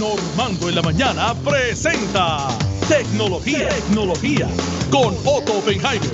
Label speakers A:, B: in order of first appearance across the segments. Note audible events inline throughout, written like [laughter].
A: Normando en la mañana presenta Tecnología, Tecnología con Otto Oppenheimer.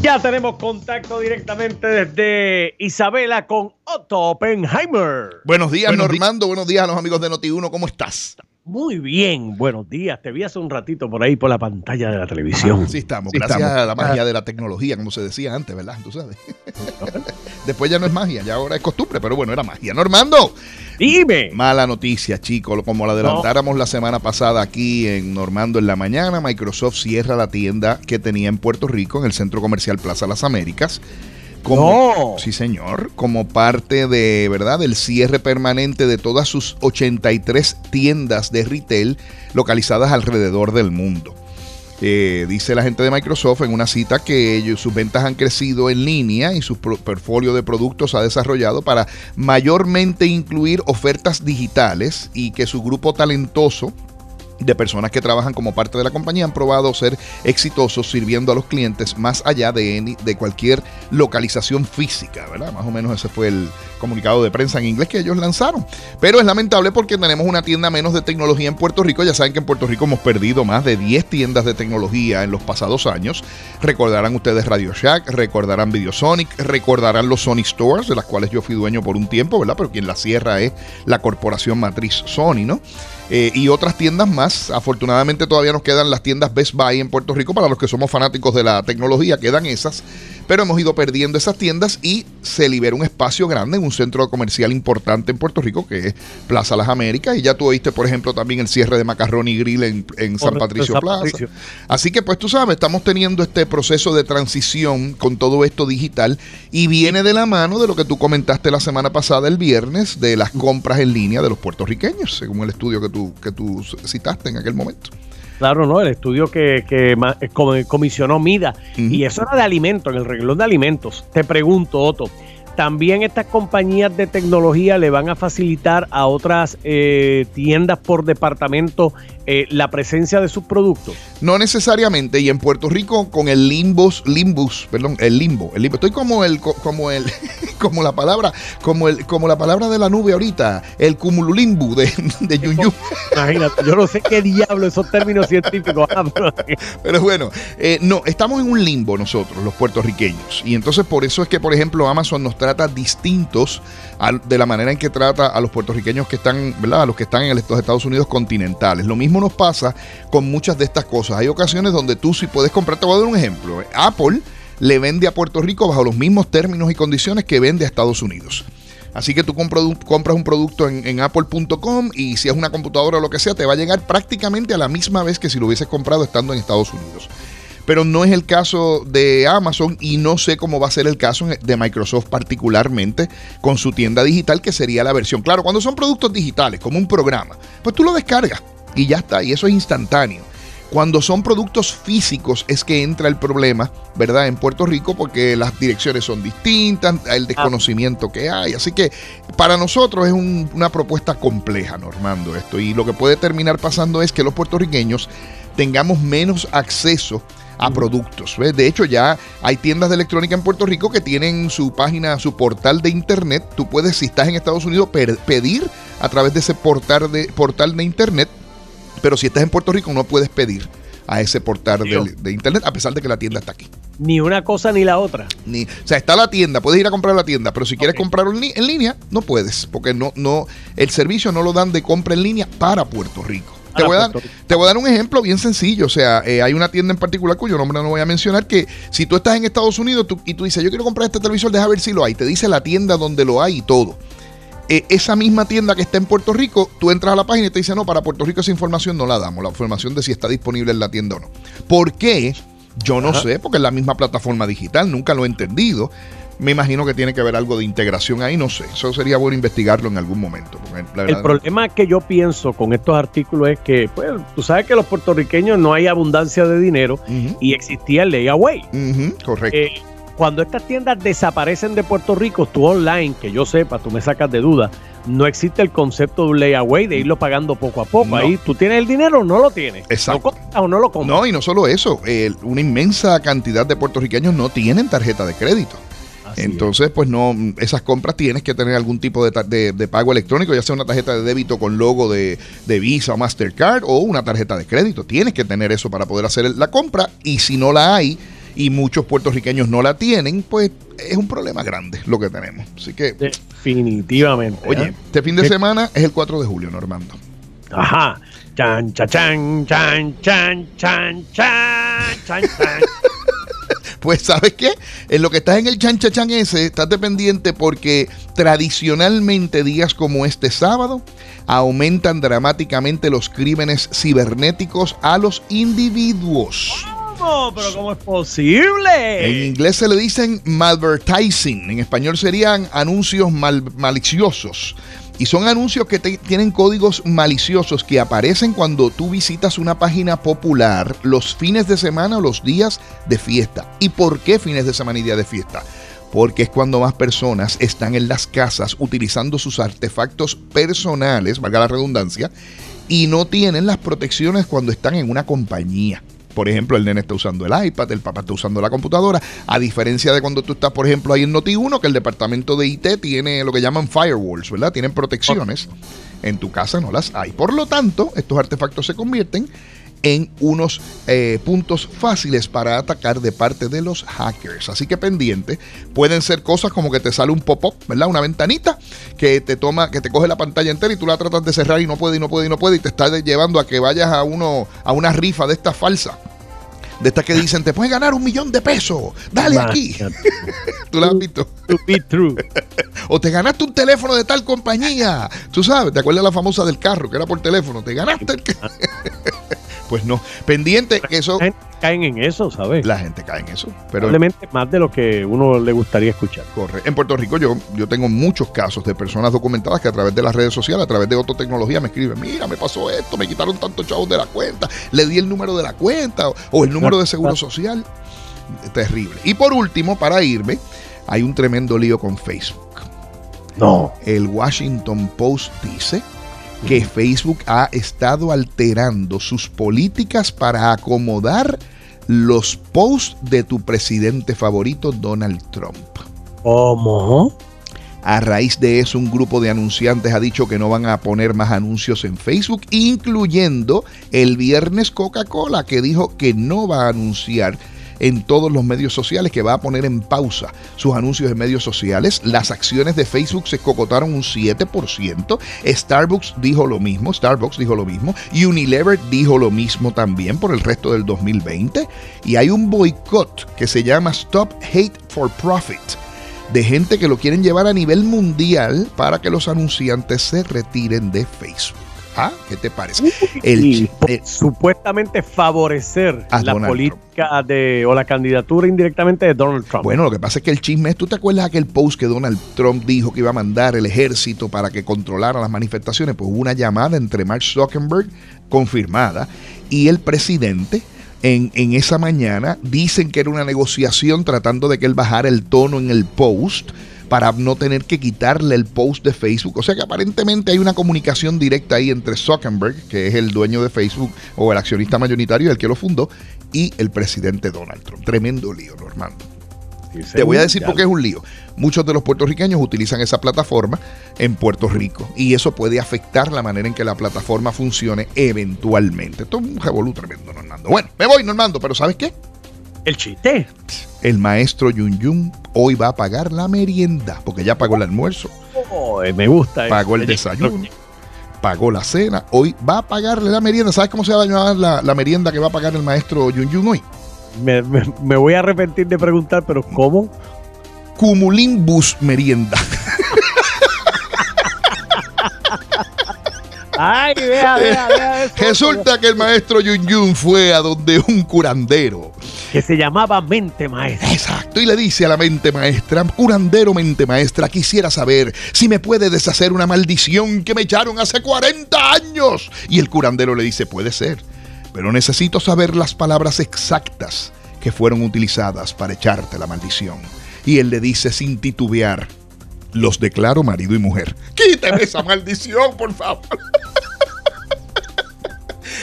B: Ya tenemos contacto directamente desde Isabela con Otto Oppenheimer.
C: Buenos días, Normando. Buenos días a los amigos de Noti1. ¿Cómo estás?
B: Muy bien, buenos días. Te vi hace un ratito por ahí por la pantalla de la televisión.
C: Ah, sí estamos, gracias a la magia de la tecnología, como se decía antes, ¿verdad? Tú sabes. [laughs] Después ya no es magia, ya ahora es costumbre, pero bueno, era magia. Normando.
B: Dime.
C: Mala noticia, chicos. Como la adelantáramos la semana pasada aquí en Normando en la mañana, Microsoft cierra la tienda que tenía en Puerto Rico, en el Centro Comercial Plaza Las Américas. Como, Sí, señor. Como parte de, ¿verdad?, del cierre permanente de todas sus 83 tiendas de retail localizadas alrededor del mundo. Eh, dice la gente de Microsoft en una cita que ellos, sus ventas han crecido en línea y su portfolio de productos ha desarrollado para mayormente incluir ofertas digitales y que su grupo talentoso de personas que trabajan como parte de la compañía han probado ser exitosos sirviendo a los clientes más allá de, de cualquier localización física, ¿verdad? Más o menos ese fue el comunicado de prensa en inglés que ellos lanzaron. Pero es lamentable porque tenemos una tienda menos de tecnología en Puerto Rico. Ya saben que en Puerto Rico hemos perdido más de 10 tiendas de tecnología en los pasados años. Recordarán ustedes Radio Shack, recordarán Videosonic, recordarán los Sony Stores, de las cuales yo fui dueño por un tiempo, ¿verdad? Pero quien la cierra es la corporación matriz Sony, ¿no? Eh, y otras tiendas más. Afortunadamente todavía nos quedan las tiendas Best Buy en Puerto Rico. Para los que somos fanáticos de la tecnología, quedan esas. Pero hemos ido perdiendo esas tiendas y se libera un espacio grande en un centro comercial importante en Puerto Rico que es Plaza Las Américas. Y ya tú oíste, por ejemplo, también el cierre de Macarrón y Grill en, San Patricio Plaza. Así que, pues tú sabes, estamos teniendo este proceso de transición con todo esto digital y viene de la mano de lo que tú comentaste la semana pasada, el viernes, de las compras en línea de los puertorriqueños, según el estudio que tú que tú citaste en aquel momento.
B: Claro, ¿no? El estudio que, que comisionó MIDA. Y eso era de alimentos, en el renglón de alimentos. Te pregunto, Otto, también estas compañías de tecnología le van a facilitar a otras eh, tiendas por departamento eh, la presencia de sus productos?
C: No necesariamente, y en Puerto Rico con el limbus, limbus, perdón, el limbo, el limbo. Estoy como el, como el, [laughs] como la palabra, como el, como la palabra de la nube ahorita, el cumululimbu de, de [laughs] Yun
B: Imagínate, yo no sé qué diablo esos términos científicos. [laughs]
C: Pero bueno, eh, no, estamos en un limbo nosotros, los puertorriqueños, y entonces por eso es que, por ejemplo, Amazon nos trata distintos de la manera en que trata a los puertorriqueños que están, ¿verdad? A los que están en los Estados Unidos continentales. Lo mismo nos pasa con muchas de estas cosas. Hay ocasiones donde tú sí puedes comprar, te voy a dar un ejemplo. Apple le vende a Puerto Rico bajo los mismos términos y condiciones que vende a Estados Unidos. Así que tú compras un producto en, en apple.com y si es una computadora o lo que sea, te va a llegar prácticamente a la misma vez que si lo hubieses comprado estando en Estados Unidos pero no es el caso de Amazon y no sé cómo va a ser el caso de Microsoft particularmente con su tienda digital que sería la versión. Claro, cuando son productos digitales, como un programa, pues tú lo descargas y ya está, y eso es instantáneo. Cuando son productos físicos es que entra el problema, ¿verdad? En Puerto Rico porque las direcciones son distintas, el desconocimiento que hay. Así que para nosotros es una propuesta compleja, Normando, esto. Y lo que puede terminar pasando es que los puertorriqueños tengamos menos acceso a productos. De hecho, ya hay tiendas de electrónica en Puerto Rico que tienen su página, su portal de internet. Tú puedes, si estás en Estados Unidos, pedir a través de ese portal de, portal de internet. Pero si estás en Puerto Rico, no puedes pedir a ese portal de, internet, a pesar de que la tienda está aquí.
B: Ni una cosa ni la otra.
C: Ni, o sea, está la tienda, puedes ir a comprar a la tienda, pero si quieres comprarlo en, en, línea, no puedes, porque no, no, el servicio no lo dan de compra en línea para Puerto Rico. Te voy, a dar, te voy, a dar, un ejemplo bien sencillo. O sea, eh, hay una tienda en particular cuyo nombre no voy a mencionar que si tú estás en Estados Unidos y tú dices, yo quiero comprar este televisor, deja ver si lo hay. Te dice la tienda donde lo hay y todo. Eh, esa misma tienda que está en Puerto Rico, tú entras a la página y te dice, no, para Puerto Rico esa información no la damos, la información de si está disponible en la tienda o no. ¿Por qué? Yo no sé, porque es la misma plataforma digital, nunca lo he entendido. Me imagino que tiene que haber algo de integración ahí, no sé. Eso sería bueno investigarlo en algún momento.
B: el problema que yo pienso con estos artículos es que, pues, tú sabes que los puertorriqueños no hay abundancia de dinero y existía el layaway.
C: correcto.
B: Eh, cuando estas tiendas desaparecen de Puerto Rico, tú online, que yo sepa, tú me sacas de duda, no existe el concepto de un layaway, de irlo pagando poco a poco. Ahí tú tienes el dinero o no lo tienes.
C: Exacto.
B: o no lo compras.
C: No, y no solo eso, una inmensa cantidad de puertorriqueños no tienen tarjeta de crédito. Entonces, pues no, esas compras tienes que tener algún tipo de, de, pago electrónico, ya sea una tarjeta de débito con logo de, de, Visa o Mastercard o una tarjeta de crédito. Tienes que tener eso para poder hacer la compra y si no la hay y muchos puertorriqueños no la tienen, pues es un problema grande lo que tenemos. Así que.
B: Definitivamente.
C: Oye, ¿eh? este fin de semana es el 4 de julio, Normando.
B: Ajá. Chan, chan, chan, chan, chan, chan, chan. [laughs]
C: Pues, ¿sabes qué? En lo que estás en el chan, cha, chan ese, estás pendiente porque tradicionalmente días como este sábado aumentan dramáticamente los crímenes cibernéticos a los individuos.
B: ¿Cómo? ¿Pero cómo es posible?
C: En inglés se le dicen malvertising, en español serían anuncios maliciosos. Y son anuncios que tienen códigos maliciosos que aparecen cuando tú visitas una página popular los fines de semana o los días de fiesta. ¿Y por qué fines de semana y día de fiesta? Porque es cuando más personas están en las casas utilizando sus artefactos personales, valga la redundancia, y no tienen las protecciones cuando están en una compañía. Por ejemplo, el nene está usando el iPad, el papá está usando la computadora, a diferencia de cuando tú estás, por ejemplo, ahí en Noti1, que el departamento de IT tiene lo que llaman firewalls, ¿verdad? Tienen protecciones. En tu casa no las hay. Por lo tanto, estos artefactos se convierten en unos eh, puntos fáciles para atacar de parte de los hackers. Así que pendiente, pueden ser cosas como que te sale un pop-up, ¿verdad? Una ventanita que te toma, que te coge la pantalla entera y tú la tratas de cerrar y no puede y no puede y no puede y te está llevando a que vayas a uno a una rifa de esta falsa de estas que dicen, te puedes ganar un millón de pesos, dale aquí. [laughs] ¿Tú la has visto? true. [laughs] o te ganaste un teléfono de tal compañía. Tú sabes, ¿te acuerdas la famosa del carro que era por teléfono? Te ganaste el... pues no. Pendiente que eso.
B: La gente caen en eso, ¿sabes?
C: La gente cae en eso.
B: Pero Probablemente más de lo que uno le gustaría escuchar.
C: Corre. En Puerto Rico yo, yo tengo muchos casos de personas documentadas que a través de las redes sociales, a través de tecnología me escriben, mira, me pasó esto, me quitaron tantos chavos de la cuenta, le di el número de la cuenta o, el número de seguro social. Terrible. Y por último, para irme, hay un tremendo lío con Facebook.
B: No.
C: El Washington Post dice que Facebook ha estado alterando sus políticas para acomodar los posts de tu presidente favorito, Donald Trump.
B: ¿Cómo?
C: A raíz de eso, un grupo de anunciantes ha dicho que no van a poner más anuncios en Facebook, incluyendo el viernes Coca-Cola, que dijo que no va a anunciar en todos los medios sociales, que va a poner en pausa sus anuncios en medios sociales. Las acciones de Facebook se cocotaron un 7%. Starbucks dijo lo mismo, Starbucks dijo lo mismo. Unilever dijo lo mismo también por el resto del 2020. Y hay un boicot que se llama Stop Hate for Profit de gente que lo quieren llevar a nivel mundial para que los anunciantes se retiren de Facebook. ¿Ah? ¿Qué te parece?
B: El, supuestamente favorecer la política de o la candidatura indirectamente de Donald Trump.
C: Bueno, lo que pasa es que el chisme es, ¿tú te acuerdas aquel post que Donald Trump dijo que iba a mandar el ejército para que controlara las manifestaciones? Pues hubo una llamada entre Mark Zuckerberg confirmada y el presidente. En, en, esa mañana dicen que era una negociación tratando de que él bajara el tono en el post para no tener que quitarle el post de Facebook. O sea que aparentemente hay una comunicación directa ahí entre Zuckerberg, que es el dueño de Facebook o el accionista mayoritario, el que lo fundó, y el presidente Donald Trump. Tremendo lío, Normando. Te voy a decir por qué es un lío. Muchos de los puertorriqueños utilizan esa plataforma en Puerto Rico y eso puede afectar la manera en que la plataforma funcione eventualmente. Esto es un revolú tremendo, Normando. Bueno, me voy, Normando, pero ¿sabes qué?
B: El chiste.
C: El maestro Yun Yun hoy va a pagar la merienda, porque ya pagó el almuerzo.
B: Oh, me gusta.
C: Pagó el desayuno. Pagó la cena. Hoy va a pagarle la merienda. ¿Sabes cómo se va a llamar la, la merienda que va a pagar el maestro Yun Yun hoy?
B: Me, me voy a arrepentir de preguntar, pero ¿cómo?
C: Cumulimbus merienda.
B: Ay, vea, vea, vea.
C: Resulta que el maestro Yun Yun fue a donde un curandero.
B: Que se llamaba Mente Maestra.
C: Exacto, y le dice a la mente maestra, curandero mente maestra, quisiera saber si me puede deshacer una maldición que me echaron hace 40 años. Y el curandero le dice, puede ser, pero necesito saber las palabras exactas que fueron utilizadas para echarte la maldición. Y él le dice sin titubear, los declaro marido y mujer. Quíteme esa [laughs] maldición, por favor. [laughs]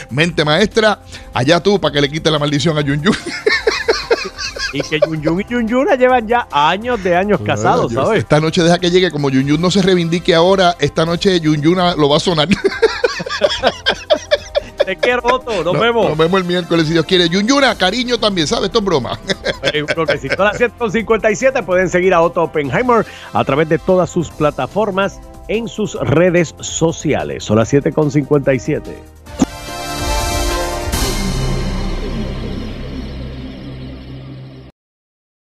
C: Mente maestra, allá tú para que le quite la maldición a Yun Yun.
B: Y que Yun y Yun llevan ya años de años casados, ¿sabes?
C: Esta noche deja que llegue, como Yun no se reivindique ahora, esta noche Yun lo va a sonar. [laughs]
B: Te quiero, Otto. Nos vemos.
C: Nos vemos el miércoles si Dios quiere. Yunyuna, cariño también, ¿sabes? Esto es broma.
B: Creo que si las 7.57 pueden seguir a Otto Oppenheimer a través de todas sus plataformas en sus redes sociales. Son las 7.57.